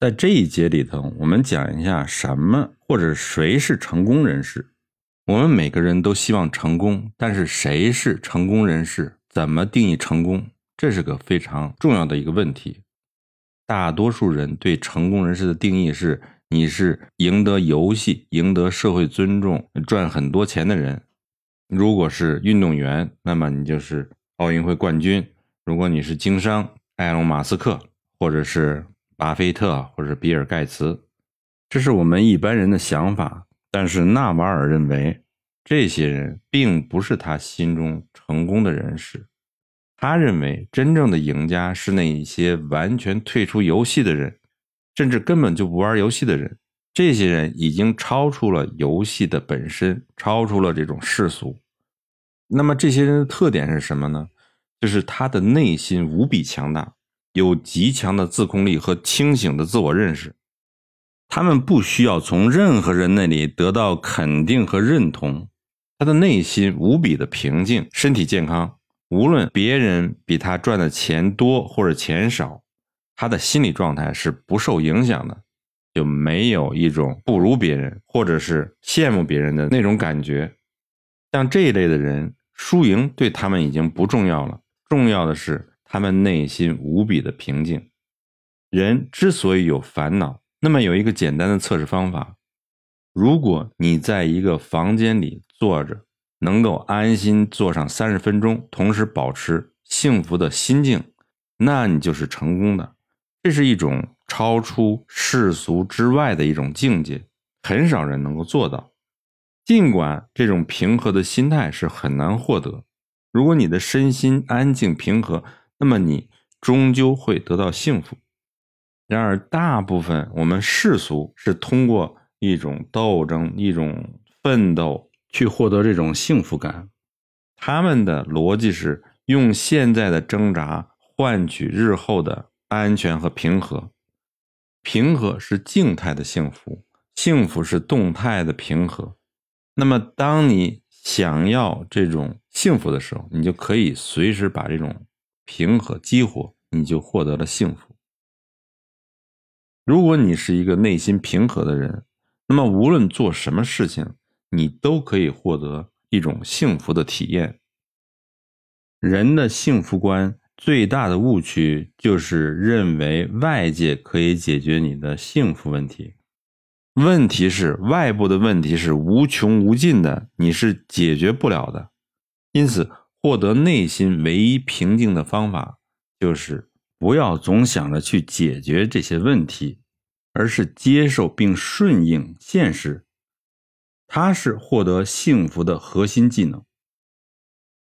在这一节里头，我们讲一下什么或者谁是成功人士。我们每个人都希望成功，但是谁是成功人士？怎么定义成功？这是个非常重要的一个问题。大多数人对成功人士的定义是：你是赢得游戏、赢得社会尊重、赚很多钱的人。如果是运动员，那么你就是奥运会冠军；如果你是经商，埃隆·马斯克，或者是巴菲特，或者比尔·盖茨，这是我们一般人的想法。但是纳瓦尔认为，这些人并不是他心中成功的人士。他认为，真正的赢家是那一些完全退出游戏的人，甚至根本就不玩游戏的人。这些人已经超出了游戏的本身，超出了这种世俗。那么，这些人的特点是什么呢？就是他的内心无比强大，有极强的自控力和清醒的自我认识。他们不需要从任何人那里得到肯定和认同，他的内心无比的平静，身体健康。无论别人比他赚的钱多或者钱少，他的心理状态是不受影响的，就没有一种不如别人或者是羡慕别人的那种感觉。像这一类的人，输赢对他们已经不重要了，重要的是他们内心无比的平静。人之所以有烦恼。那么有一个简单的测试方法：如果你在一个房间里坐着，能够安心坐上三十分钟，同时保持幸福的心境，那你就是成功的。这是一种超出世俗之外的一种境界，很少人能够做到。尽管这种平和的心态是很难获得，如果你的身心安静平和，那么你终究会得到幸福。然而，大部分我们世俗是通过一种斗争、一种奋斗去获得这种幸福感。他们的逻辑是用现在的挣扎换取日后的安全和平和。平和是静态的幸福，幸福是动态的平和。那么，当你想要这种幸福的时候，你就可以随时把这种平和激活，你就获得了幸福。如果你是一个内心平和的人，那么无论做什么事情，你都可以获得一种幸福的体验。人的幸福观最大的误区就是认为外界可以解决你的幸福问题。问题是外部的问题是无穷无尽的，你是解决不了的。因此，获得内心唯一平静的方法就是。不要总想着去解决这些问题，而是接受并顺应现实。它是获得幸福的核心技能。